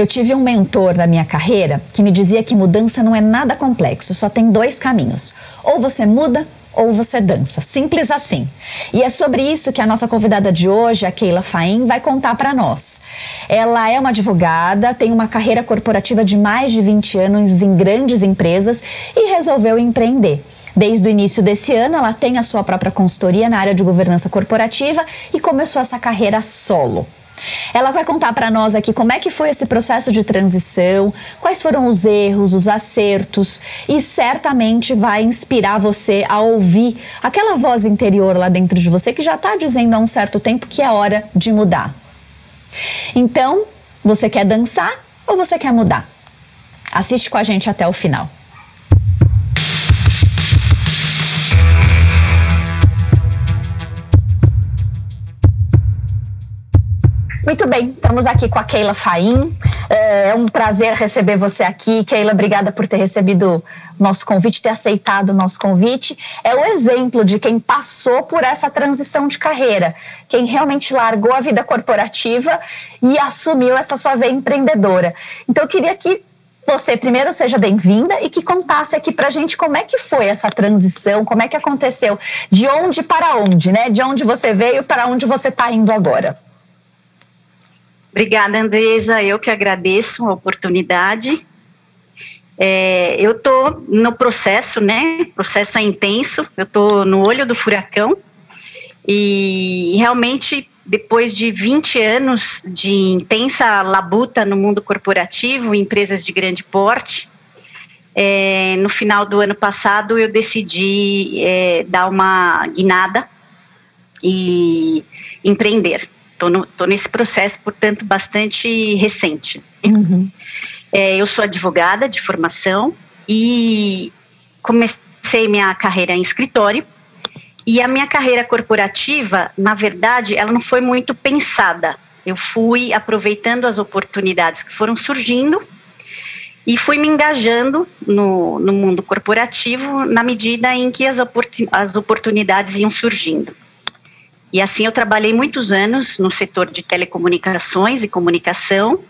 Eu tive um mentor na minha carreira que me dizia que mudança não é nada complexo, só tem dois caminhos. Ou você muda ou você dança. Simples assim. E é sobre isso que a nossa convidada de hoje, a Keila Faim, vai contar para nós. Ela é uma advogada, tem uma carreira corporativa de mais de 20 anos em grandes empresas e resolveu empreender. Desde o início desse ano, ela tem a sua própria consultoria na área de governança corporativa e começou essa carreira solo. Ela vai contar para nós aqui como é que foi esse processo de transição, quais foram os erros, os acertos e certamente vai inspirar você a ouvir aquela voz interior lá dentro de você que já está dizendo há um certo tempo que é hora de mudar. Então, você quer dançar ou você quer mudar? Assiste com a gente até o final. Muito bem, estamos aqui com a Keila Faim. É um prazer receber você aqui. Keila, obrigada por ter recebido nosso convite, ter aceitado o nosso convite. É o exemplo de quem passou por essa transição de carreira, quem realmente largou a vida corporativa e assumiu essa sua veia empreendedora. Então, eu queria que você primeiro seja bem-vinda e que contasse aqui para a gente como é que foi essa transição, como é que aconteceu, de onde para onde, né? De onde você veio para onde você está indo agora. Obrigada, Andresa. Eu que agradeço a oportunidade. É, eu estou no processo, né? O processo é intenso. Eu estou no olho do furacão e realmente depois de 20 anos de intensa labuta no mundo corporativo, empresas de grande porte, é, no final do ano passado eu decidi é, dar uma guinada e empreender. Estou nesse processo, portanto, bastante recente. Uhum. É, eu sou advogada de formação e comecei minha carreira em escritório. E a minha carreira corporativa, na verdade, ela não foi muito pensada. Eu fui aproveitando as oportunidades que foram surgindo e fui me engajando no, no mundo corporativo na medida em que as, as oportunidades iam surgindo. E assim eu trabalhei muitos anos no setor de telecomunicações e comunicação.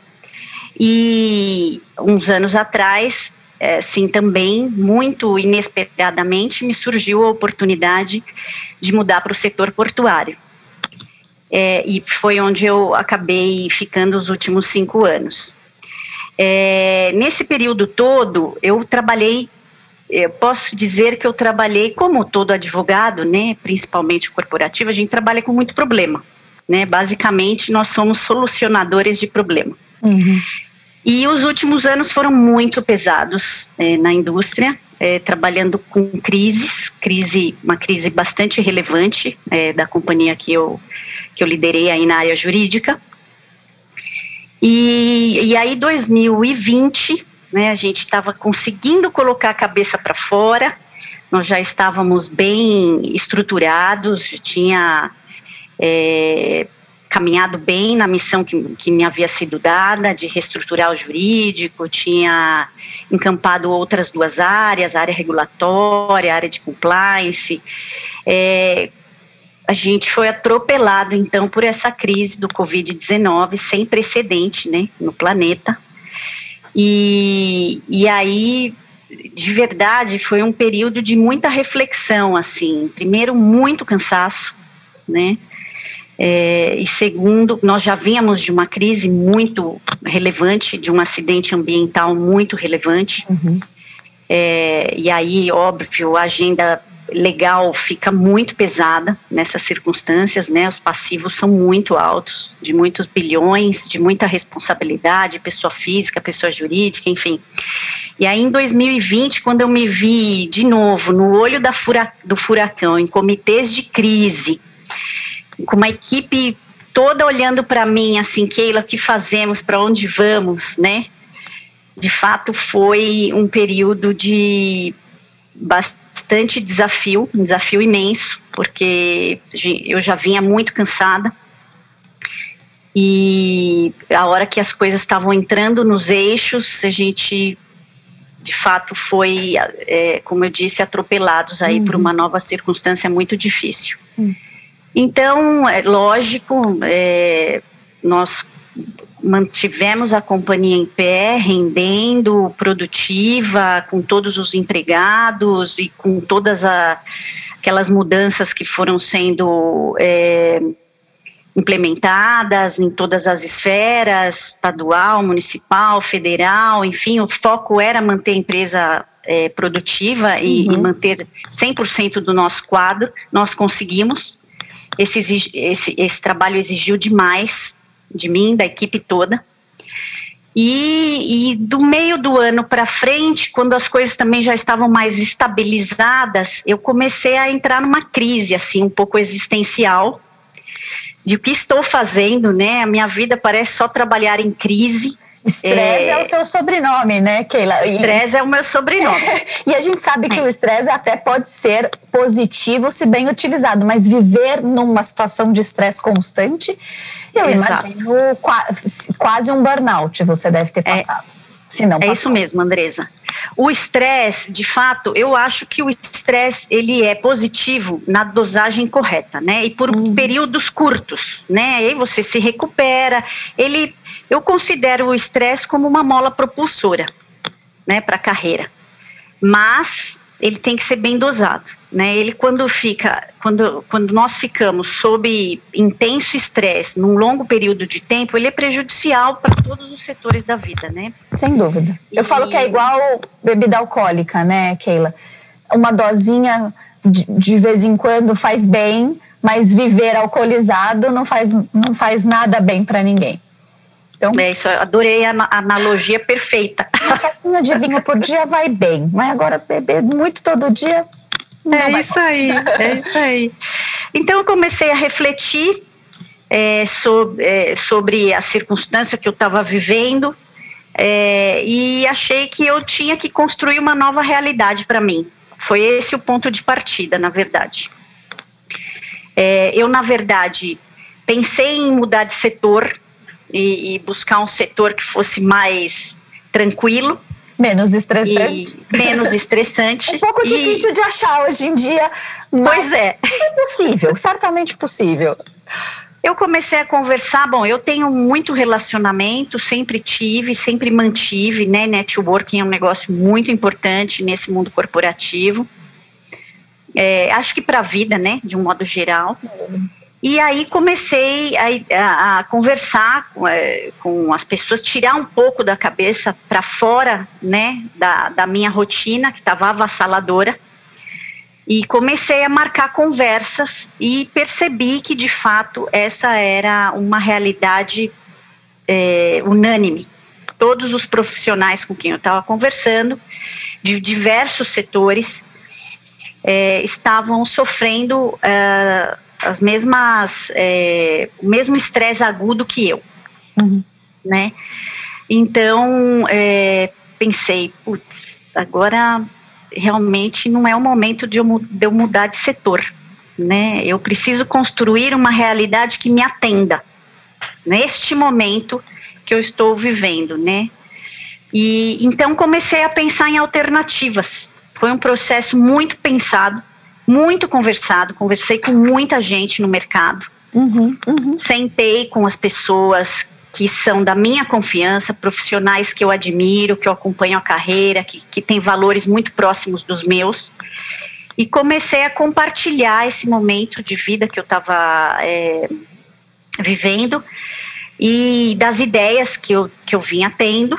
E uns anos atrás, é, sim, também, muito inesperadamente, me surgiu a oportunidade de mudar para o setor portuário. É, e foi onde eu acabei ficando os últimos cinco anos. É, nesse período todo, eu trabalhei eu posso dizer que eu trabalhei como todo advogado, né, principalmente corporativo, a gente trabalha com muito problema, né? Basicamente, nós somos solucionadores de problema. Uhum. E os últimos anos foram muito pesados é, na indústria, é, trabalhando com crises, crise, uma crise bastante relevante é, da companhia que eu que eu liderei aí na área jurídica. E, e aí 2020 né? A gente estava conseguindo colocar a cabeça para fora, nós já estávamos bem estruturados, tinha é, caminhado bem na missão que, que me havia sido dada de reestruturar o jurídico, tinha encampado outras duas áreas, área regulatória, área de compliance. É, a gente foi atropelado então por essa crise do Covid-19 sem precedente né, no planeta. E, e aí, de verdade, foi um período de muita reflexão, assim. Primeiro, muito cansaço, né? É, e segundo, nós já vínhamos de uma crise muito relevante, de um acidente ambiental muito relevante. Uhum. É, e aí, óbvio, a agenda legal fica muito pesada nessas circunstâncias, né? Os passivos são muito altos, de muitos bilhões, de muita responsabilidade, pessoa física, pessoa jurídica, enfim. E aí em 2020, quando eu me vi de novo no olho fura, do furacão, em comitês de crise, com uma equipe toda olhando para mim, assim, Keila, o que fazemos, para onde vamos, né? De fato, foi um período de bastante bastante desafio, um desafio imenso, porque eu já vinha muito cansada. E a hora que as coisas estavam entrando nos eixos, a gente de fato foi, é, como eu disse, atropelados aí uhum. por uma nova circunstância muito difícil. Uhum. Então, é lógico, é, nós mantivemos a companhia em pé, rendendo, produtiva, com todos os empregados e com todas a, aquelas mudanças que foram sendo é, implementadas em todas as esferas, estadual, municipal, federal, enfim, o foco era manter a empresa é, produtiva e, uhum. e manter 100% do nosso quadro, nós conseguimos. Esse, esse, esse trabalho exigiu demais de mim, da equipe toda. E, e do meio do ano para frente, quando as coisas também já estavam mais estabilizadas, eu comecei a entrar numa crise assim um pouco existencial de o que estou fazendo, né? A minha vida parece só trabalhar em crise. Estresse é... é, o seu sobrenome, né, Keila? Estresse é o meu sobrenome. e a gente sabe que é. o estresse até pode ser positivo se bem utilizado, mas viver numa situação de estresse constante, eu Exato. imagino quase, um burnout você deve ter é. passado. É. Se não, é isso mesmo, Andresa. O estresse, de fato, eu acho que o estresse ele é positivo na dosagem correta, né? E por uhum. períodos curtos, né? Aí você se recupera. Ele, eu considero o estresse como uma mola propulsora, né, para a carreira. Mas ele tem que ser bem dosado, né? Ele quando fica, quando, quando nós ficamos sob intenso estresse num longo período de tempo, ele é prejudicial para todos os setores da vida, né? Sem dúvida. Eu falo que é igual bebida alcoólica, né, Keila? Uma dosinha de, de vez em quando faz bem, mas viver alcoolizado não faz, não faz nada bem para ninguém. Então, é isso, adorei a, a analogia perfeita. Uma tacinha de vinho por dia vai bem, mas agora beber muito todo dia. É isso aí, é isso aí. Então eu comecei a refletir é, sobre, é, sobre a circunstância que eu estava vivendo é, e achei que eu tinha que construir uma nova realidade para mim. Foi esse o ponto de partida, na verdade. É, eu, na verdade, pensei em mudar de setor, e, e buscar um setor que fosse mais tranquilo. Menos estressante. menos estressante. um pouco difícil de achar hoje em dia. pois é. É possível, certamente possível. Eu comecei a conversar, bom, eu tenho muito relacionamento, sempre tive, sempre mantive, né? Networking é um negócio muito importante nesse mundo corporativo. É, acho que para a vida, né, de um modo geral. Uhum. E aí comecei a, a, conversar com, é, com, as pessoas, tirar um pouco da cabeça para fora, né, da, da minha rotina, que estava avassaladora. E comecei a marcar conversas e percebi que, de fato, essa era uma realidade é, unânime. Todos os profissionais com quem eu estava conversando, de diversos setores, é, estavam sofrendo uh, as mesmas, é, o mesmo estresse agudo que eu, uhum. né? Então, é, pensei, putz, agora realmente não é o momento de eu, de eu mudar de setor, né? Eu preciso construir uma realidade que me atenda neste momento que eu estou vivendo, né? E então comecei a pensar em alternativas. Foi um processo muito pensado, muito conversado, conversei com muita gente no mercado. Uhum, uhum. Sentei com as pessoas que são da minha confiança, profissionais que eu admiro, que eu acompanho a carreira, que, que têm valores muito próximos dos meus. E comecei a compartilhar esse momento de vida que eu estava é, vivendo e das ideias que eu, que eu vinha tendo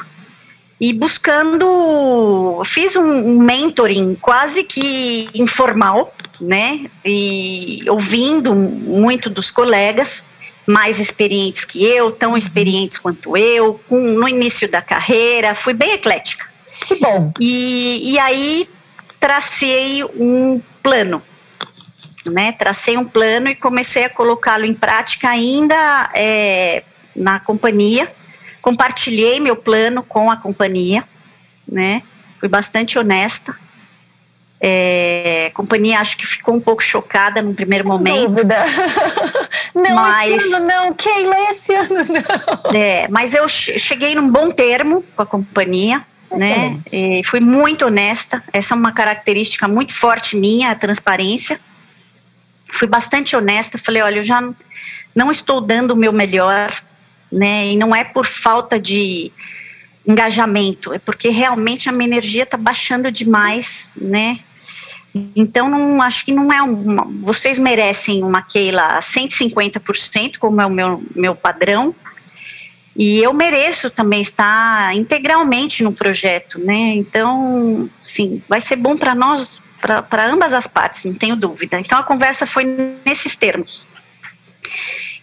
e buscando, fiz um, mentoring quase que informal, né? E ouvindo muito dos colegas mais experientes que eu, tão experientes quanto eu, com, no início da carreira, fui bem eclética. Que bom. E, e aí tracei um plano, né? Tracei um plano e comecei a colocá-lo em prática ainda é, na companhia compartilhei meu plano com a companhia, né? Fui bastante honesta. É, a companhia acho que ficou um pouco chocada no primeiro Sem momento. Dúvida. não, mas, esse ano não, Keila, esse ano não. É, mas eu cheguei num bom termo com a companhia, né? E fui muito honesta. Essa é uma característica muito forte minha, a transparência. Fui bastante honesta. Falei, olha, eu já não estou dando o meu melhor né? E não é por falta de engajamento, é porque realmente a minha energia está baixando demais, né? Então, não, acho que não é uma. Vocês merecem uma Keila a 150%, como é o meu, meu padrão, e eu mereço também estar integralmente no projeto, né? Então, sim, vai ser bom para nós, para ambas as partes, não tenho dúvida. Então, a conversa foi nesses termos.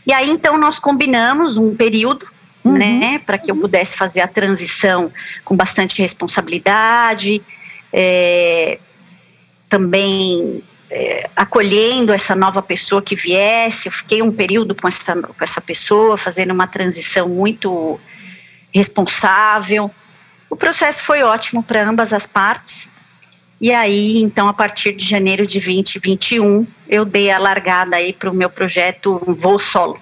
E aí, então, nós combinamos um período uhum. né, para que eu pudesse fazer a transição com bastante responsabilidade, é, também é, acolhendo essa nova pessoa que viesse. Eu fiquei um período com essa, com essa pessoa, fazendo uma transição muito responsável. O processo foi ótimo para ambas as partes. E aí, então, a partir de janeiro de 2021, eu dei a largada aí para o meu projeto Voo Solo.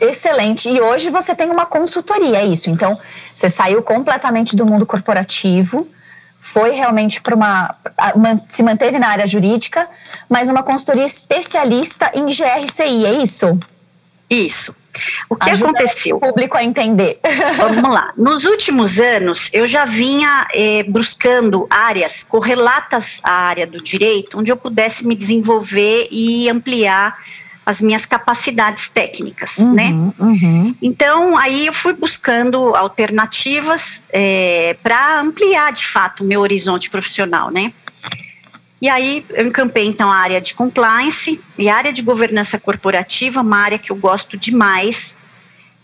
Excelente. E hoje você tem uma consultoria, é isso? Então, você saiu completamente do mundo corporativo, foi realmente para uma, uma, se manteve na área jurídica, mas uma consultoria especialista em GRCI, é isso? Isso. O que Ajuda aconteceu? O público a entender. Vamos lá. Nos últimos anos, eu já vinha eh, buscando áreas correlatas à área do direito, onde eu pudesse me desenvolver e ampliar as minhas capacidades técnicas, uhum, né? Uhum. Então, aí eu fui buscando alternativas é, para ampliar, de fato, o meu horizonte profissional, né? E aí eu encampei, então, a área de compliance e a área de governança corporativa, uma área que eu gosto demais,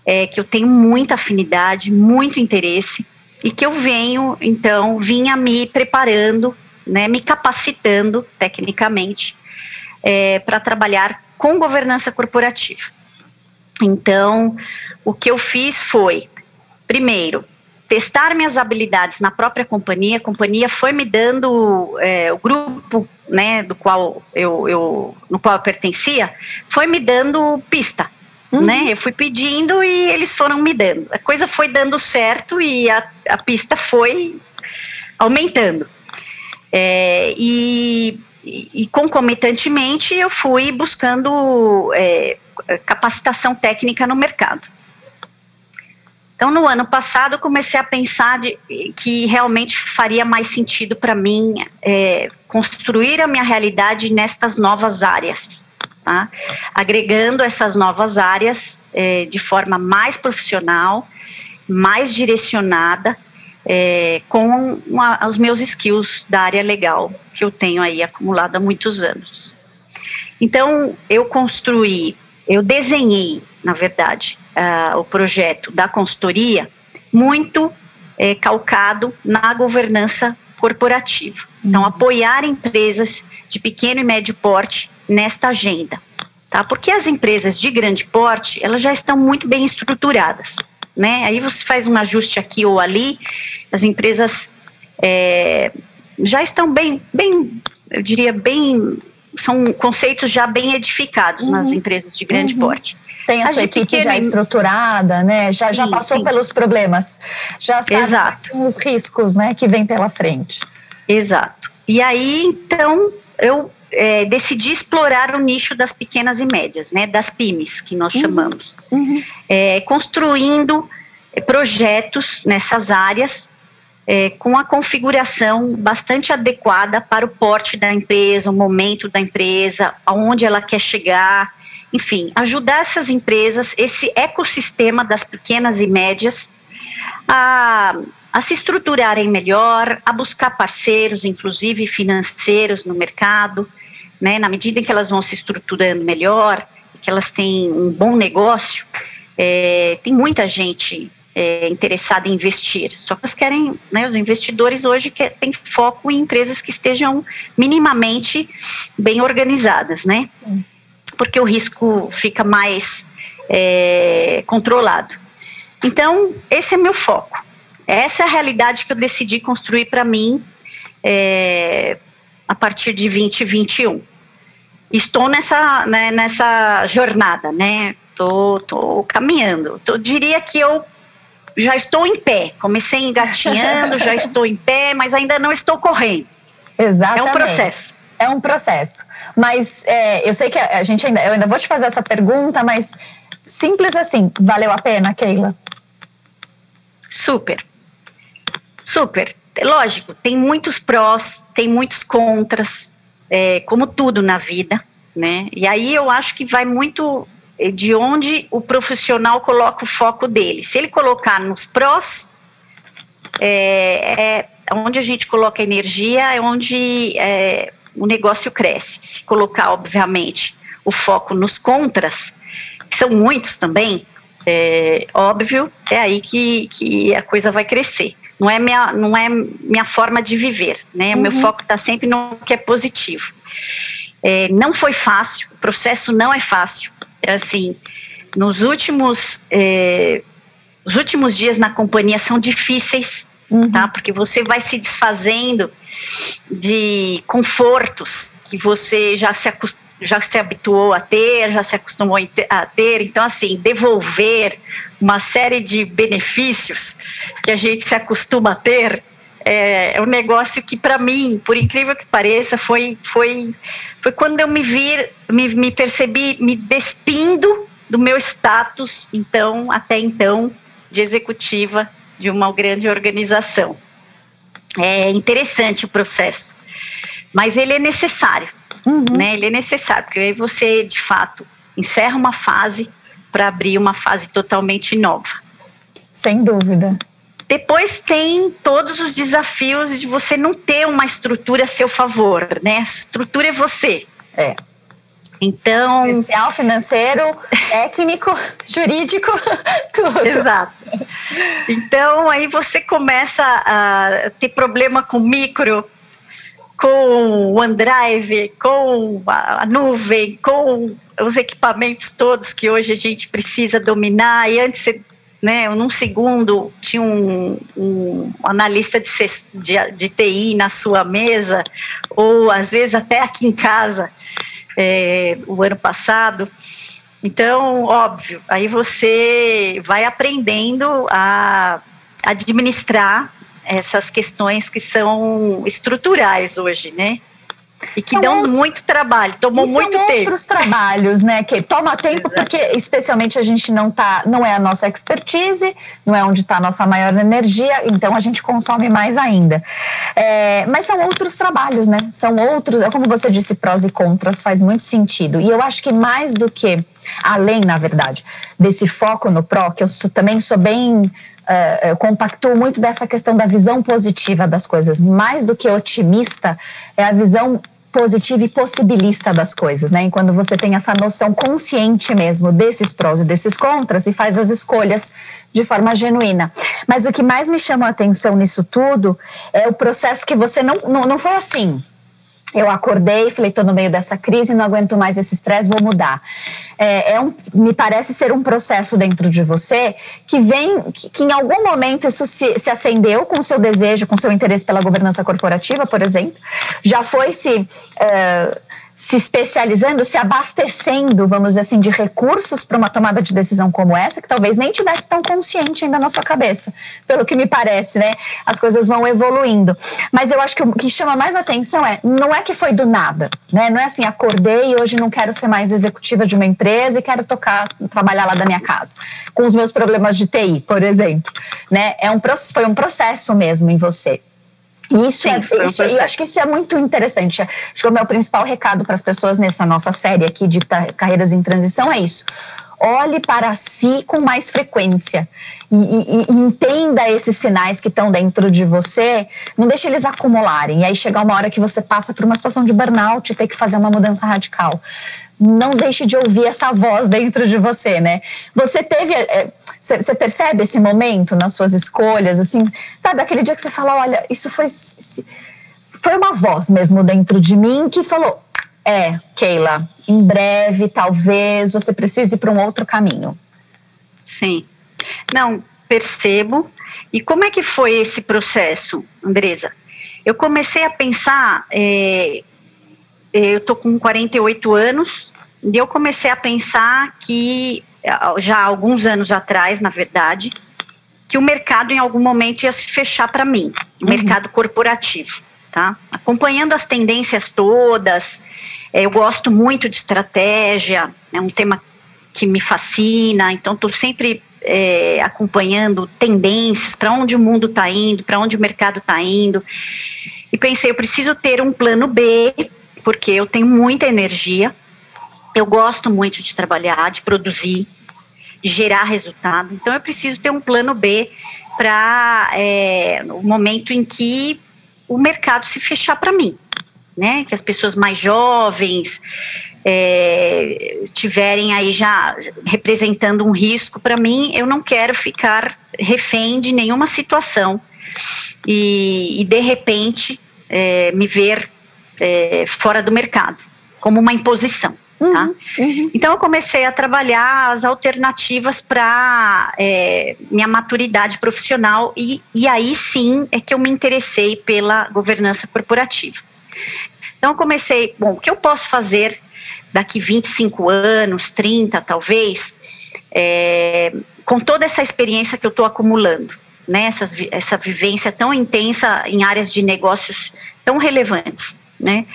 é, que eu tenho muita afinidade, muito interesse, e que eu venho, então, vinha me preparando, né, me capacitando tecnicamente é, para trabalhar com governança corporativa. Então, o que eu fiz foi, primeiro, testar minhas habilidades na própria companhia. A companhia foi me dando é, o grupo, né, do qual eu, eu, no qual eu pertencia, foi me dando pista. Uhum. Né? Eu fui pedindo e eles foram me dando. A coisa foi dando certo e a, a pista foi aumentando. É, e e, concomitantemente eu fui buscando é, capacitação técnica no mercado. Então, no ano passado, eu comecei a pensar de, que realmente faria mais sentido para mim é, construir a minha realidade nestas novas áreas, tá? agregando essas novas áreas é, de forma mais profissional, mais direcionada é, com uma, os meus skills da área legal que eu tenho aí acumulado há muitos anos. Então, eu construí, eu desenhei, na verdade, uh, o projeto da consultoria muito é, calcado na governança corporativa. Então, uhum. apoiar empresas de pequeno e médio porte nesta agenda. Tá? Porque as empresas de grande porte, elas já estão muito bem estruturadas né? Aí você faz um ajuste aqui ou ali, as empresas é, já estão bem, bem, eu diria bem, são conceitos já bem edificados uhum. nas empresas de grande uhum. porte. Tem a, a sua equipe já estruturada, né? Já, já sim, passou sim. pelos problemas, já sabe Exato. os riscos, né, que vem pela frente. Exato. E aí, então, eu é, decidi explorar o nicho das pequenas e médias, né, das PYMEs, que nós uhum. chamamos, uhum. É, construindo projetos nessas áreas é, com a configuração bastante adequada para o porte da empresa, o momento da empresa, aonde ela quer chegar, enfim, ajudar essas empresas, esse ecossistema das pequenas e médias, a, a se estruturarem melhor, a buscar parceiros, inclusive financeiros no mercado, né, na medida em que elas vão se estruturando melhor, que elas têm um bom negócio, é, tem muita gente é, interessada em investir. Só que elas querem, né, os investidores hoje que, têm foco em empresas que estejam minimamente bem organizadas, né? Porque o risco fica mais é, controlado. Então, esse é meu foco. Essa é a realidade que eu decidi construir para mim é, a partir de 2021 estou nessa, né, nessa jornada, né? Tô, tô caminhando. Eu diria que eu já estou em pé. Comecei engatinhando, já estou em pé, mas ainda não estou correndo. Exatamente. É um processo. É um processo. Mas é, eu sei que a gente ainda, eu ainda vou te fazer essa pergunta, mas Simples assim. Valeu a pena, Keila? Super. Super. Lógico, tem muitos prós, tem muitos contras, é, como tudo na vida, né? E aí eu acho que vai muito de onde o profissional coloca o foco dele. Se ele colocar nos prós, é, é onde a gente coloca energia, é onde é, o negócio cresce. Se colocar, obviamente, o foco nos contras, que são muitos também, é, óbvio, é aí que, que a coisa vai crescer. Não é minha, não é minha forma de viver, né? O meu uhum. foco está sempre no que é positivo. É, não foi fácil, o processo não é fácil. Assim, nos últimos, é, os últimos dias na companhia são difíceis, uhum. tá? Porque você vai se desfazendo de confortos que você já se já se habituou a ter, já se acostumou a ter. Então, assim, devolver uma série de benefícios que a gente se acostuma a ter é, é um negócio que, para mim, por incrível que pareça, foi, foi, foi quando eu me vi, me, me percebi me despindo do meu status, então, até então, de executiva de uma grande organização. É interessante o processo, mas ele é necessário Uhum. Né? Ele é necessário, porque aí você, de fato, encerra uma fase para abrir uma fase totalmente nova. Sem dúvida. Depois tem todos os desafios de você não ter uma estrutura a seu favor, né? A estrutura é você. É. Então. Social, financeiro, técnico, jurídico, tudo. Exato. Então aí você começa a ter problema com micro, com o OneDrive, com a nuvem, com os equipamentos todos que hoje a gente precisa dominar. E antes, né, num segundo, tinha um, um analista de, de, de, TI na sua mesa, ou às vezes até aqui em casa, é, o ano passado. Então, óbvio, aí você vai aprendendo a administrar essas questões que são estruturais hoje, né? E que são dão muito trabalho, tomou muito são tempo. outros trabalhos, né? Que toma tempo porque, especialmente, a gente não tá, não é a nossa expertise, não é onde está a nossa maior energia, então a gente consome mais ainda. É, mas são outros trabalhos, né? São outros, é como você disse, prós e contras, faz muito sentido. E eu acho que mais do que, além, na verdade, desse foco no pró, que eu sou, também sou bem uh, compactuo muito dessa questão da visão positiva das coisas. Mais do que otimista, é a visão positiva e possibilista das coisas, né? E quando você tem essa noção consciente mesmo desses prós e desses contras e faz as escolhas de forma genuína. Mas o que mais me chama a atenção nisso tudo é o processo que você não, não, não foi assim eu acordei falei, estou no meio dessa crise, não aguento mais esse estresse, vou mudar. É, é um, me parece ser um processo dentro de você que vem, que, que em algum momento isso se, se, acendeu com o seu desejo, com o seu interesse pela governança corporativa, por exemplo, já foi se... Uh, se especializando, se abastecendo, vamos dizer assim, de recursos para uma tomada de decisão como essa, que talvez nem tivesse tão consciente ainda na sua cabeça, pelo que me parece, né? As coisas vão evoluindo. Mas eu acho que o que chama mais atenção é, não é que foi do nada, né? Não é assim, acordei e hoje não quero ser mais executiva de uma empresa e quero tocar, trabalhar lá da minha casa, com os meus problemas de TI, por exemplo, né? É um, foi um processo mesmo em você. Isso, é, isso eu acho que isso é muito interessante. Acho que o meu principal recado para as pessoas nessa nossa série aqui de carreiras em transição é isso. Olhe para si com mais frequência e, e, e entenda esses sinais que estão dentro de você. Não deixe eles acumularem. E aí chegar uma hora que você passa por uma situação de burnout e ter que fazer uma mudança radical não deixe de ouvir essa voz dentro de você, né? Você teve, você é, percebe esse momento nas suas escolhas, assim, sabe aquele dia que você fala, olha, isso foi, foi uma voz mesmo dentro de mim que falou, é, Keila, em breve, talvez você precise ir para um outro caminho. Sim, não percebo. E como é que foi esse processo, Andresa? Eu comecei a pensar, é, eu tô com 48 anos, e eu comecei a pensar que, já há alguns anos atrás, na verdade, que o mercado em algum momento ia se fechar para mim, o uhum. mercado corporativo, tá? Acompanhando as tendências todas, é, eu gosto muito de estratégia, é um tema que me fascina, então estou sempre é, acompanhando tendências, para onde o mundo está indo, para onde o mercado está indo. E pensei, eu preciso ter um plano B, porque eu tenho muita energia, eu gosto muito de trabalhar, de produzir, gerar resultado, então eu preciso ter um plano B para é, o momento em que o mercado se fechar para mim, né? Que as pessoas mais jovens é, tiverem aí já representando um risco para mim, eu não quero ficar refém de nenhuma situação e, e de repente é, me ver é, fora do mercado como uma imposição. Tá? Uhum, uhum. Então eu comecei a trabalhar as alternativas para é, minha maturidade profissional e, e aí sim é que eu me interessei pela governança corporativa. Então eu comecei, bom, o que eu posso fazer daqui 25 anos, 30 talvez, é, com toda essa experiência que eu estou acumulando, né, essa, essa vivência tão intensa em áreas de negócios tão relevantes, né,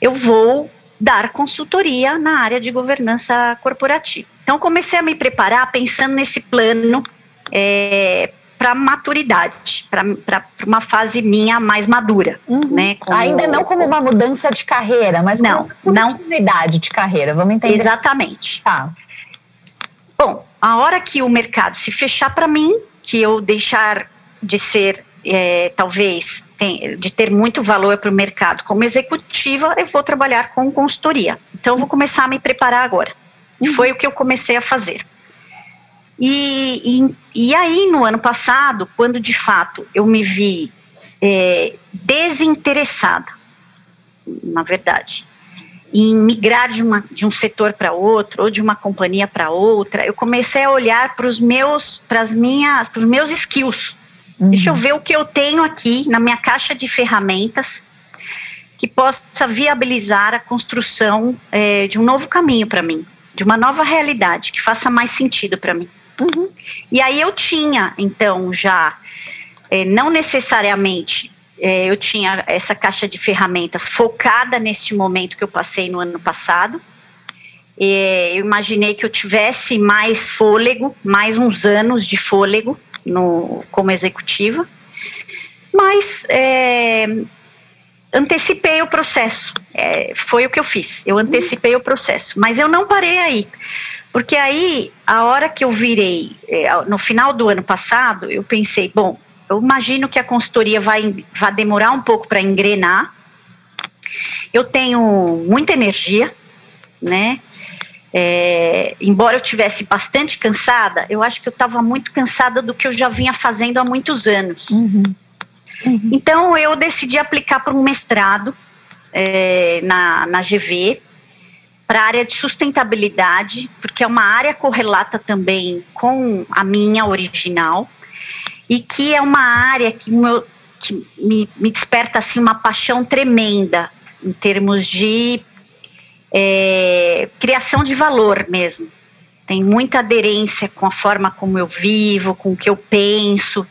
eu vou dar consultoria na área de governança corporativa. Então, comecei a me preparar pensando nesse plano é, para maturidade, para uma fase minha mais madura, uhum. né? Como, Ainda não como uma mudança de carreira, mas não, como uma continuidade de carreira, vamos entender. Exatamente. Tá. Bom, a hora que o mercado se fechar para mim, que eu deixar de ser, é, talvez, tem, de ter muito valor para o mercado como executiva, eu vou trabalhar com consultoria. Então, eu vou começar a me preparar agora. Uhum. Foi o que eu comecei a fazer. E, e, e, aí, no ano passado, quando de fato eu me vi é, desinteressada, na verdade, em migrar de, uma, de um setor para outro ou de uma companhia para outra, eu comecei a olhar para os meus, para as minhas, para os meus skills. Uhum. Deixa eu ver o que eu tenho aqui na minha caixa de ferramentas que possa viabilizar a construção é, de um novo caminho para mim, de uma nova realidade que faça mais sentido para mim. Uhum. E aí eu tinha, então, já, é, não necessariamente é, eu tinha essa caixa de ferramentas focada neste momento que eu passei no ano passado. É, eu imaginei que eu tivesse mais fôlego, mais uns anos de fôlego no, como executiva, mas é, antecipei o processo. É, foi o que eu fiz. Eu antecipei o processo, mas eu não parei aí. Porque aí, a hora que eu virei, é, no final do ano passado, eu pensei, bom, eu imagino que a consultoria vai, vai demorar um pouco para engrenar. Eu tenho muita energia, né? É, embora eu tivesse bastante cansada, eu acho que eu estava muito cansada do que eu já vinha fazendo há muitos anos. Uhum. Uhum. Então eu decidi aplicar para um mestrado é, na, na GV para a área de sustentabilidade, porque é uma área correlata também com a minha original, e que é uma área que, meu, que me, me, desperta assim, uma paixão tremenda em termos de é, criação de valor mesmo. Tem muita aderência com a forma como eu vivo, com o que eu penso,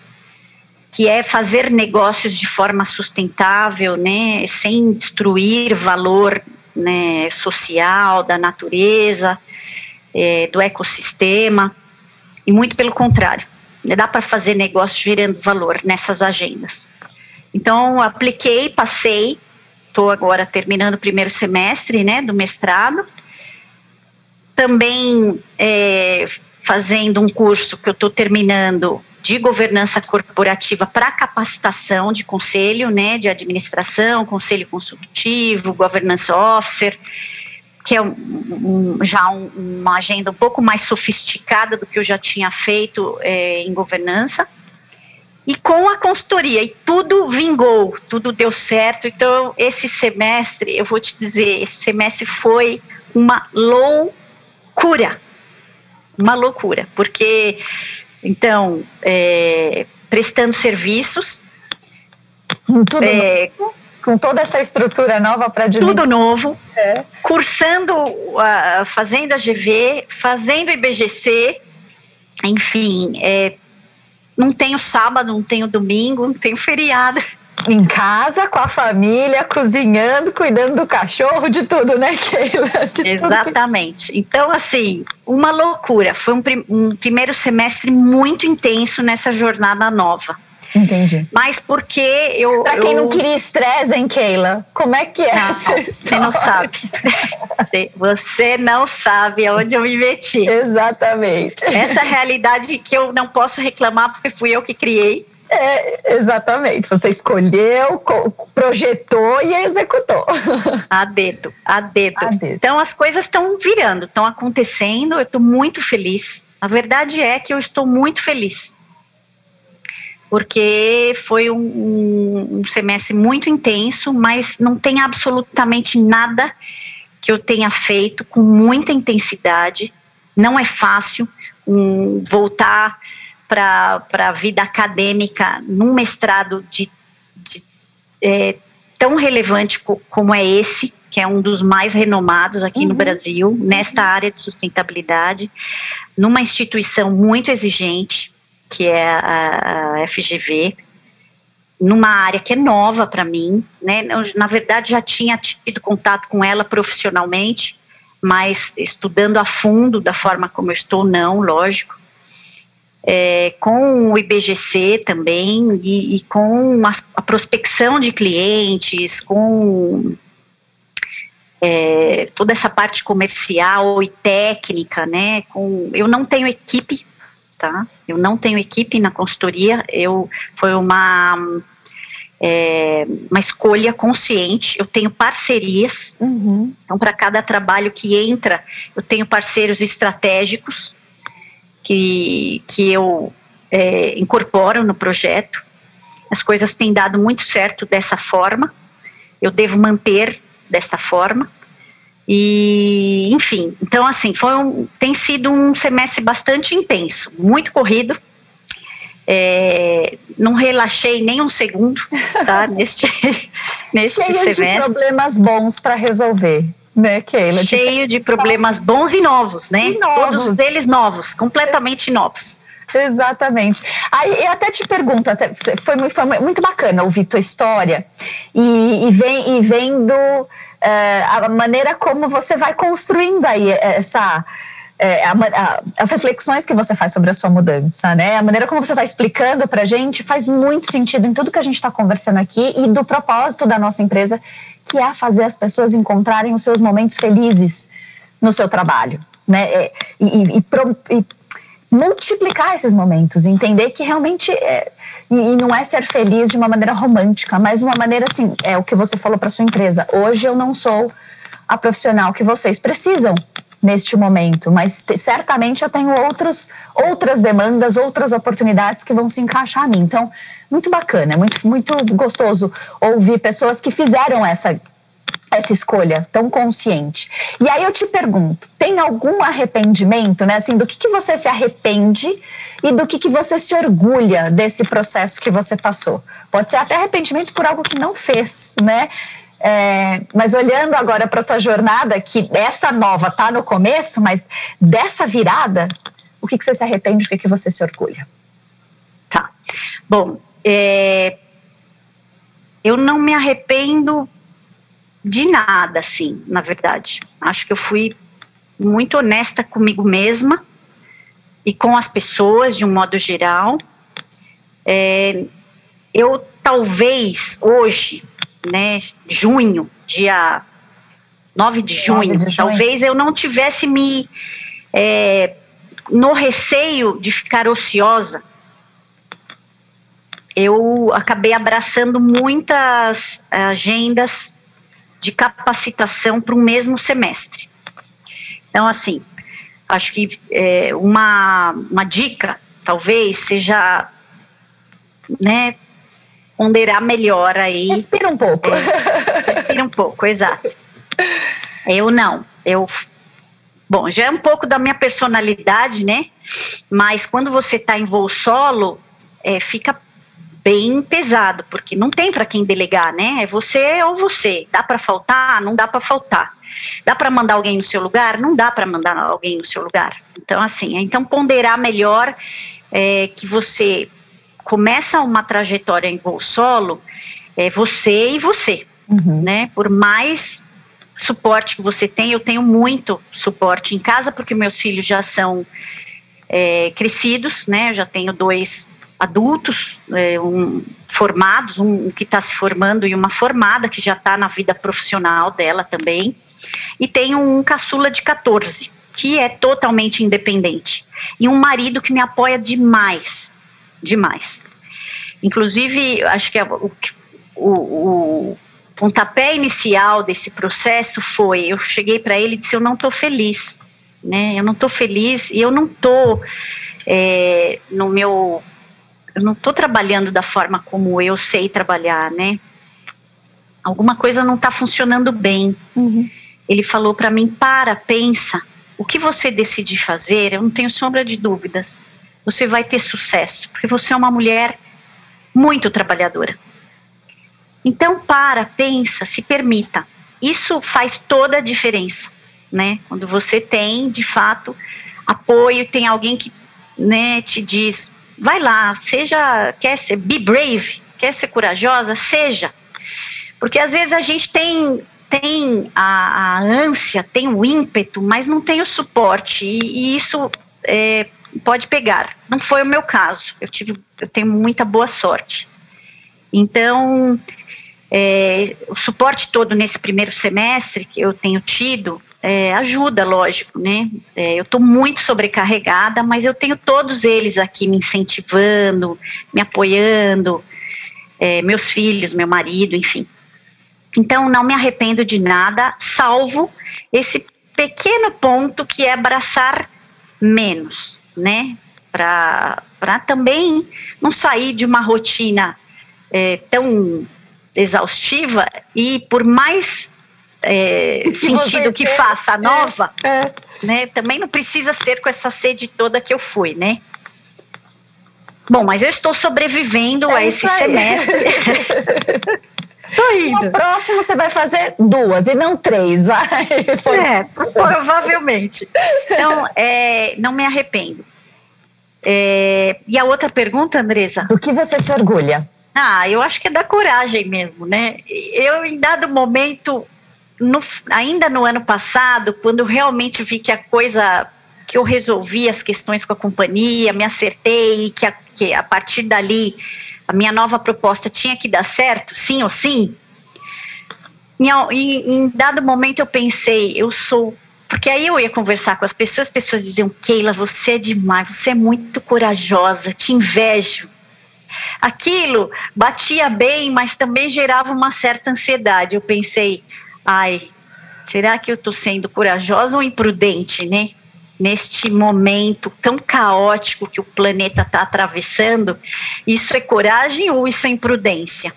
que é fazer negócios de forma sustentável, né, sem destruir valor né, social, da natureza, é, do ecossistema, e muito pelo contrário. Dá para fazer negócio gerando valor nessas agendas. Então, apliquei, passei, estou agora terminando o primeiro semestre né, do mestrado. Também é, fazendo um curso que eu estou terminando de governança corporativa para capacitação de conselho, né, de administração, conselho consultivo, governance officer, que é um, já um, uma agenda um pouco mais sofisticada do que eu já tinha feito é, em governança. E com a consultoria, e tudo vingou, tudo deu certo. Então, esse semestre, eu vou te dizer, esse semestre foi uma loucura. Uma loucura, porque então, é, prestando serviços. Tudo é, com toda essa estrutura nova para Tudo novo. É. Cursando, uh, fazendo a GV, fazendo IBGC, enfim, é, não tenho sábado, não tenho domingo, não tenho feriado. em casa, com a família, cozinhando, cuidando do cachorro, de tudo, né, Keila? De Exatamente. Que... Então, assim, uma loucura. Foi um, um primeiro semestre muito intenso nessa jornada nova. Entendi. Mas porque eu. Pra quem eu... não queria estresse, hein, Keila? Como é que é não, essa Você não sabe. você, você não sabe aonde eu me meti. Exatamente. Essa realidade que eu não posso reclamar porque fui eu que criei. É, exatamente. Você escolheu, projetou e executou. A dedo, a dedo. A dedo. Então as coisas estão virando, estão acontecendo. Eu estou muito feliz. A verdade é que eu estou muito feliz porque foi um, um, semestre muito intenso, mas não tem absolutamente nada que eu tenha feito com muita intensidade. Não é fácil um, voltar para a vida acadêmica num mestrado de, de é, tão relevante co como é esse, que é um dos mais renomados aqui uhum. no Brasil, nesta área de sustentabilidade, numa instituição muito exigente que é a, a FGV, numa área que é nova para mim, né? Eu, na verdade, já tinha tido contato com ela profissionalmente, mas estudando a fundo da forma como eu estou, não, lógico. É, com o IBGC também e, e com a, a, prospecção de clientes, com é, toda essa parte comercial e técnica, né? Com, eu não tenho equipe tá? Eu não tenho equipe na consultoria, eu foi uma é, uma escolha consciente. Eu tenho parcerias, uhum. então para cada trabalho que entra, eu tenho parceiros estratégicos que que eu é, incorporo no projeto. As coisas têm dado muito certo dessa forma. Eu devo manter dessa forma. E, enfim, então assim, foi um, tem sido um semestre bastante intenso, muito corrido. É, não relaxei nem um segundo, tá? neste, neste Cheio semestre. de problemas bons para resolver. Né, Keila? Cheio de problemas bons e novos, né? E novos. Todos eles novos, completamente novos. Exatamente. Aí eu até te pergunto, até, foi, muito, foi muito bacana ouvir tua história e, e, vem, e vendo é, a maneira como você vai construindo aí essa. É, a, a, as reflexões que você faz sobre a sua mudança, né? A maneira como você está explicando para a gente faz muito sentido em tudo que a gente está conversando aqui e do propósito da nossa empresa, que é fazer as pessoas encontrarem os seus momentos felizes no seu trabalho, né? É, e, e, e, e multiplicar esses momentos, entender que realmente é, e, não é ser feliz de uma maneira romântica, mas uma maneira assim, é o que você falou para sua empresa. Hoje eu não sou a profissional que vocês precisam neste momento, mas certamente eu tenho outros, outras demandas, outras oportunidades que vão se encaixar a mim. Então, muito bacana, muito, muito gostoso ouvir pessoas que fizeram essa essa escolha tão consciente. E aí eu te pergunto, tem algum arrependimento, né? Assim, do que, que você se arrepende e do que, que você se orgulha desse processo que você passou? Pode ser até arrependimento por algo que não fez, né? É, mas olhando agora para a tua jornada, que essa nova tá no começo, mas dessa virada, o que, que você se arrepende, o que, que você se orgulha? Tá. Bom, é, eu não me arrependo de nada, assim, na verdade. Acho que eu fui muito honesta comigo mesma e com as pessoas de um modo geral. É, eu talvez hoje, né, junho, dia 9 de junho, 9 de junho. talvez eu não tivesse me é, no receio de ficar ociosa. Eu acabei abraçando muitas agendas de capacitação para um mesmo semestre. Então, assim, acho que é, uma, uma dica, talvez, seja, né, ponderar melhor aí. Respira um pouco. É, respira um pouco, exato. Eu não, eu Bom, já é um pouco da minha personalidade, né? Mas quando você está em voo solo, é, fica bem pesado, porque não tem para quem delegar, né? É você ou você. Dá para faltar? Não dá para faltar. Dá para mandar alguém no seu lugar? Não dá para mandar alguém no seu lugar. Então, assim, é, então ponderar melhor é, que você começa uma trajetória em voo solo é você e você, uhum. né? Por mais suporte que você tem, eu tenho muito suporte em casa, porque meus filhos já são é, crescidos, né? Eu já tenho dois adultos, é, um, formados, um que está se formando e uma formada que já está na vida profissional dela também. E tenho um caçula de 14, que é totalmente independente. E um marido que me apoia demais, demais. Inclusive, acho que é o, o, o pontapé inicial desse processo foi, eu cheguei para ele e disse, eu não estou feliz, né? Eu não estou feliz e eu não estou é, no meu, eu não estou trabalhando da forma como eu sei trabalhar, né? Alguma coisa não está funcionando bem. Uhum. Ele falou para mim, para, pensa, o que você decidir fazer, eu não tenho sombra de dúvidas, você vai ter sucesso, porque você é uma mulher muito trabalhadora. Então, para, pensa, se permita. Isso faz toda a diferença, né? Quando você tem, de fato, apoio, tem alguém que, né, te diz, vai lá, seja, quer ser, be brave, quer ser corajosa, seja. Porque às vezes a gente tem tem a, a ânsia, tem o ímpeto, mas não tem o suporte e, e isso é, pode pegar. Não foi o meu caso. Eu tive, eu tenho muita boa sorte. Então, é, o suporte todo nesse primeiro semestre que eu tenho tido é, ajuda, lógico, né? É, eu estou muito sobrecarregada, mas eu tenho todos eles aqui me incentivando, me apoiando, é, meus filhos, meu marido, enfim. Então, não me arrependo de nada, salvo esse pequeno ponto que é abraçar menos, né? Para também não sair de uma rotina é, tão exaustiva e por mais é, sentido que faça a é, nova, é, né, também não precisa ser com essa sede toda que eu fui, né? Bom, mas eu estou sobrevivendo a esse semestre. No próximo você vai fazer duas e não três, vai. É, provavelmente. Então, é, não me arrependo. É, e a outra pergunta, Andresa? Do que você se orgulha? Ah, eu acho que é da coragem mesmo, né? Eu, em dado momento, no, ainda no ano passado, quando realmente vi que a coisa que eu resolvi as questões com a companhia, me acertei, que a, que a partir dali a minha nova proposta tinha que dar certo, sim ou sim. Em, em, dado momento eu pensei, eu sou porque aí eu ia conversar com as pessoas, as pessoas diziam: Keila, você é demais, você é muito corajosa, te invejo. Aquilo batia bem, mas também gerava uma certa ansiedade. Eu pensei: ai, será que eu estou sendo corajosa ou imprudente, né? Neste momento tão caótico que o planeta está atravessando, isso é coragem ou isso é imprudência?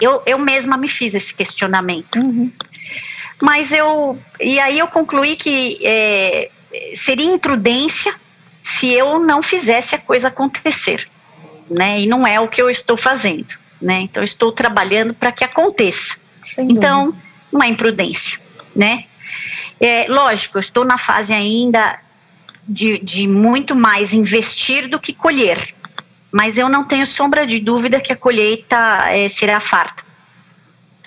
Eu, eu mesma me fiz esse questionamento. Uhum. Mas eu. E aí eu concluí que é, seria imprudência se eu não fizesse a coisa acontecer. Né? E não é o que eu estou fazendo. Né? Então, eu estou trabalhando para que aconteça. então, é imprudência. Né? É, lógico, eu estou na fase ainda de, de muito mais investir do que colher, mas eu não tenho sombra de dúvida que a colheita é, será farta.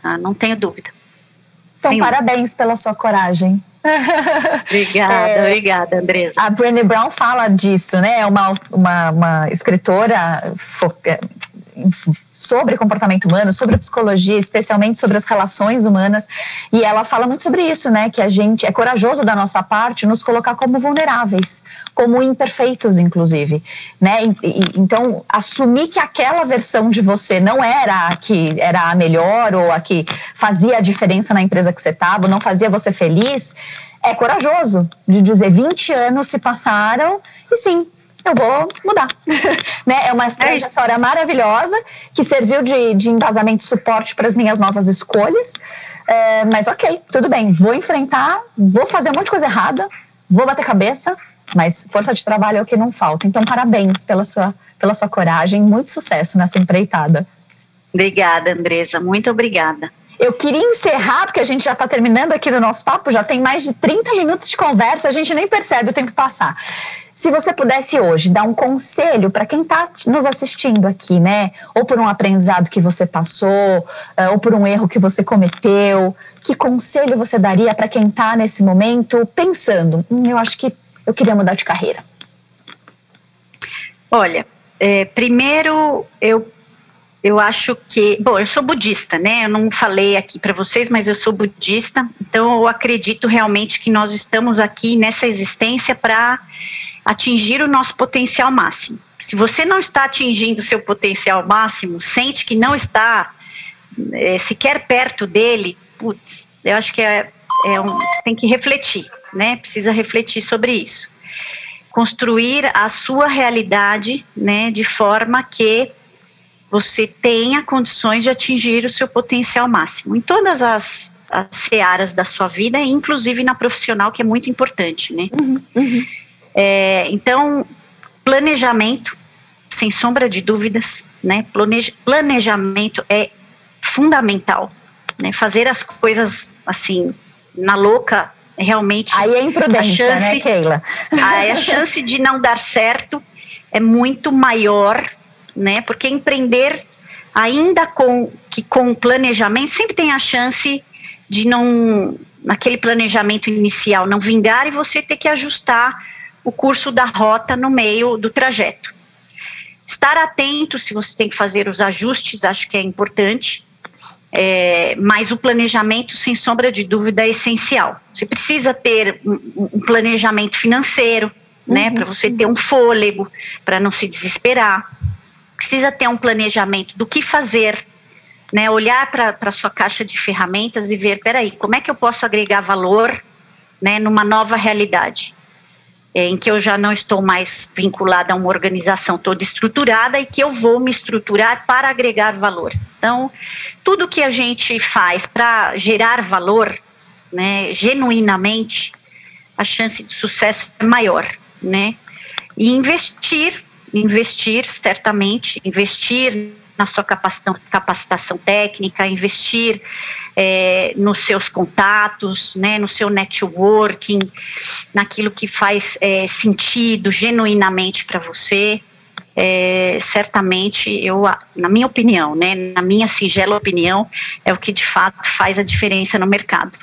Tá? Não tenho dúvida. Então, Nenhum. parabéns pela sua coragem. obrigada, é, obrigada, Andresa. A Brené Brown fala disso, né? É uma, uma, uma escritora foca, sobre comportamento humano, sobre psicologia, especialmente sobre as relações humanas, e ela fala muito sobre isso, né? Que a gente é corajoso da nossa parte nos colocar como vulneráveis, como imperfeitos, inclusive, né? E, e, então, assumir que aquela versão de você não era a que era a melhor ou a que fazia a diferença na empresa que você estava, não fazia você feliz, é corajoso de dizer 20 anos se passaram e sim, eu vou mudar. né? É uma trajetória maravilhosa que serviu de, de embasamento e suporte para as minhas novas escolhas. É, mas ok, tudo bem, vou enfrentar, vou fazer um monte de coisa errada, vou bater cabeça, mas força de trabalho é o que não falta. Então, parabéns pela sua, pela sua coragem, muito sucesso nessa empreitada. Obrigada, Andresa, muito obrigada. Eu queria encerrar, porque a gente já está terminando aqui no nosso papo, já tem mais de 30 minutos de conversa, a gente nem percebe o tempo passar. Se você pudesse hoje dar um conselho para quem está nos assistindo aqui, né? Ou por um aprendizado que você passou, eh, ou por um erro que você cometeu, que conselho você daria para quem está nesse momento pensando, hum, eu acho que eu queria mudar de carreira? Olha, é, primeiro eu eu acho que, bom, eu sou budista, né? Eu não falei aqui para vocês, mas eu sou budista, então eu acredito realmente que nós estamos aqui nessa existência para atingir o nosso potencial máximo. Se você não está atingindo seu potencial máximo, sente que não está é, sequer perto dele, putz, eu acho que é, é um, tem que refletir, né? Precisa refletir sobre isso. Construir a sua realidade, né, de forma que você tenha condições de atingir o seu potencial máximo em todas as, as searas da sua vida, inclusive na profissional, que é muito importante, né? Uhum, uhum. É, então, planejamento, sem sombra de dúvidas, né? planejamento é fundamental, né? Fazer as coisas assim na louca realmente. Aí é imprudência, chance, né, Keila? Aí a chance de não dar certo é muito maior né? Porque empreender ainda com que com planejamento sempre tem a chance de não naquele planejamento inicial não vingar e você ter que ajustar o curso da rota no meio do trajeto. Estar atento se você tem que fazer os ajustes, acho que é importante. É, mas o planejamento, sem sombra de dúvida, é essencial. Você precisa ter um, um planejamento financeiro, né, uhum. para você ter um fôlego, para não se desesperar precisa ter um planejamento do que fazer, né? Olhar para a sua caixa de ferramentas e ver, peraí, como é que eu posso agregar valor, né, numa nova realidade, é, em que eu já não estou mais vinculada a uma organização toda estruturada e que eu vou me estruturar para agregar valor. Então, tudo que a gente faz para gerar valor, né, genuinamente, a chance de sucesso é maior, né? E investir investir certamente, investir na sua capacitação, capacitação técnica, investir é, nos seus contatos, né, no seu networking, naquilo que faz é, sentido genuinamente para você. É, certamente, eu, na minha opinião, né, na minha singela opinião, é o que de fato faz a diferença no mercado.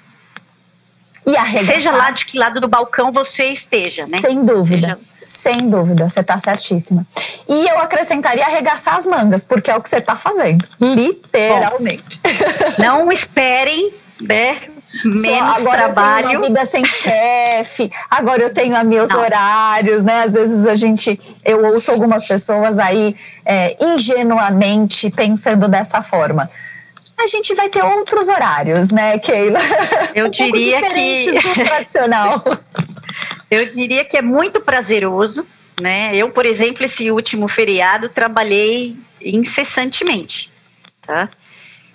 E arregaçar. Seja lá de que lado do balcão você esteja, né? Sem dúvida, Seja... sem dúvida, você está certíssima. E eu acrescentaria arregaçar as mangas, porque é o que você está fazendo, literalmente. Bom, não esperem, né? Menos agora trabalho. Eu tenho uma vida sem chefe, agora eu tenho meus não. horários, né? Às vezes a gente, eu ouço algumas pessoas aí é, ingenuamente pensando dessa forma a gente vai ter outros horários, né, Keila? Eu um diria que tradicional. Eu diria que é muito prazeroso, né? Eu, por exemplo, esse último feriado trabalhei incessantemente, tá?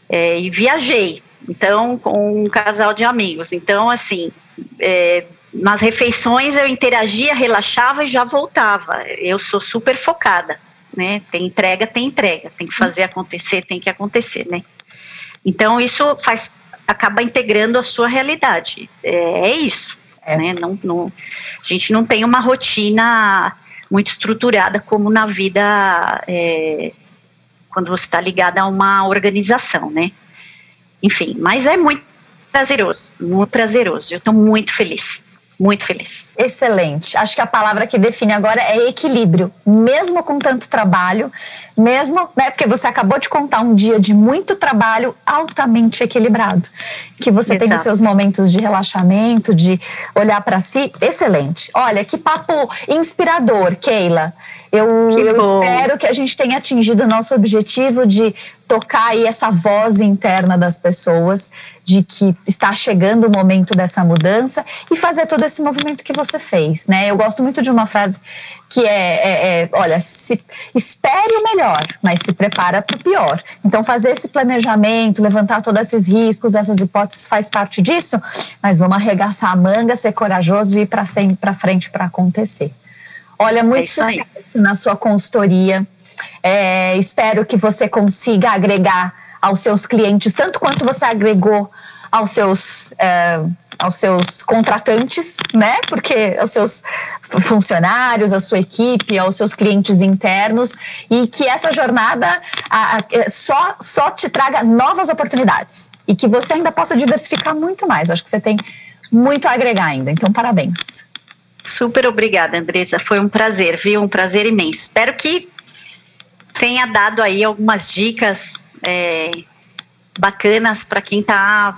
É, e viajei, então com um casal de amigos. Então, assim, é, nas refeições eu interagia, relaxava e já voltava. Eu sou super focada, né? Tem entrega, tem entrega, tem que fazer acontecer, tem que acontecer, né? Então, isso faz, acaba integrando a sua realidade. É, é isso. É. Né? Não, não, a gente não tem uma rotina muito estruturada como na vida é, quando você está ligada a uma organização, né? Enfim, mas é muito prazeroso, muito prazeroso. Eu estou muito feliz, muito feliz. Excelente. Acho que a palavra que define agora é equilíbrio. Mesmo com tanto trabalho, mesmo, né, porque você acabou de contar um dia de muito trabalho altamente equilibrado, que você Exato. tem os seus momentos de relaxamento, de olhar para si, excelente. Olha, que papo inspirador, Keila. Eu, eu espero que a gente tenha atingido o nosso objetivo de tocar aí essa voz interna das pessoas, de que está chegando o momento dessa mudança e fazer todo esse movimento que você fez, né? Eu gosto muito de uma frase que é, é, é olha, se, espere o melhor, mas se prepara para o pior. Então, fazer esse planejamento, levantar todos esses riscos, essas hipóteses faz parte disso, mas vamos arregaçar a manga, ser corajoso e ir para frente para acontecer. Olha, muito é sucesso na sua consultoria. É, espero que você consiga agregar aos seus clientes, tanto quanto você agregou aos seus, é, aos seus contratantes, né? Porque aos seus funcionários, à sua equipe, aos seus clientes internos, e que essa jornada a, a, é, só, só te traga novas oportunidades e que você ainda possa diversificar muito mais. Acho que você tem muito a agregar ainda. Então, parabéns. Super obrigada, Andresa. Foi um prazer, viu? Um prazer imenso. Espero que tenha dado aí algumas dicas é, bacanas para quem está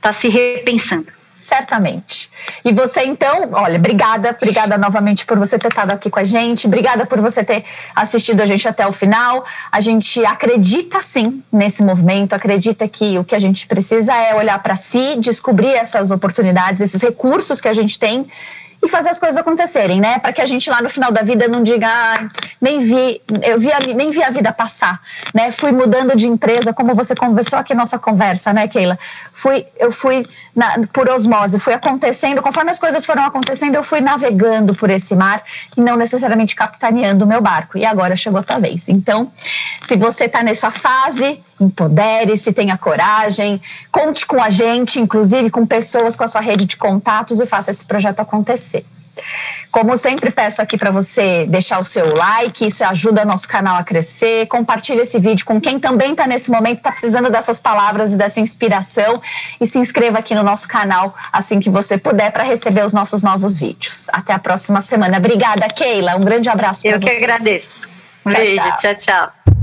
tá se repensando. Certamente. E você, então, olha, obrigada, obrigada novamente por você ter estado aqui com a gente, obrigada por você ter assistido a gente até o final. A gente acredita sim nesse movimento, acredita que o que a gente precisa é olhar para si, descobrir essas oportunidades, esses recursos que a gente tem e fazer as coisas acontecerem, né? Para que a gente lá no final da vida não diga, ah, nem vi, eu vi a, nem vi a vida passar, né? Fui mudando de empresa, como você conversou aqui nossa conversa, né, Keila? Fui, eu fui na, por osmose, fui acontecendo, conforme as coisas foram acontecendo, eu fui navegando por esse mar e não necessariamente capitaneando o meu barco. E agora chegou a tua vez. Então, se você está nessa fase, empodere-se, tenha coragem, conte com a gente, inclusive com pessoas com a sua rede de contatos e faça esse projeto acontecer. Como sempre, peço aqui para você deixar o seu like, isso ajuda nosso canal a crescer. Compartilhe esse vídeo com quem também está nesse momento, está precisando dessas palavras e dessa inspiração. E se inscreva aqui no nosso canal assim que você puder para receber os nossos novos vídeos. Até a próxima semana. Obrigada, Keila. Um grande abraço para você. Eu que agradeço. Um beijo. tchau. tchau. tchau.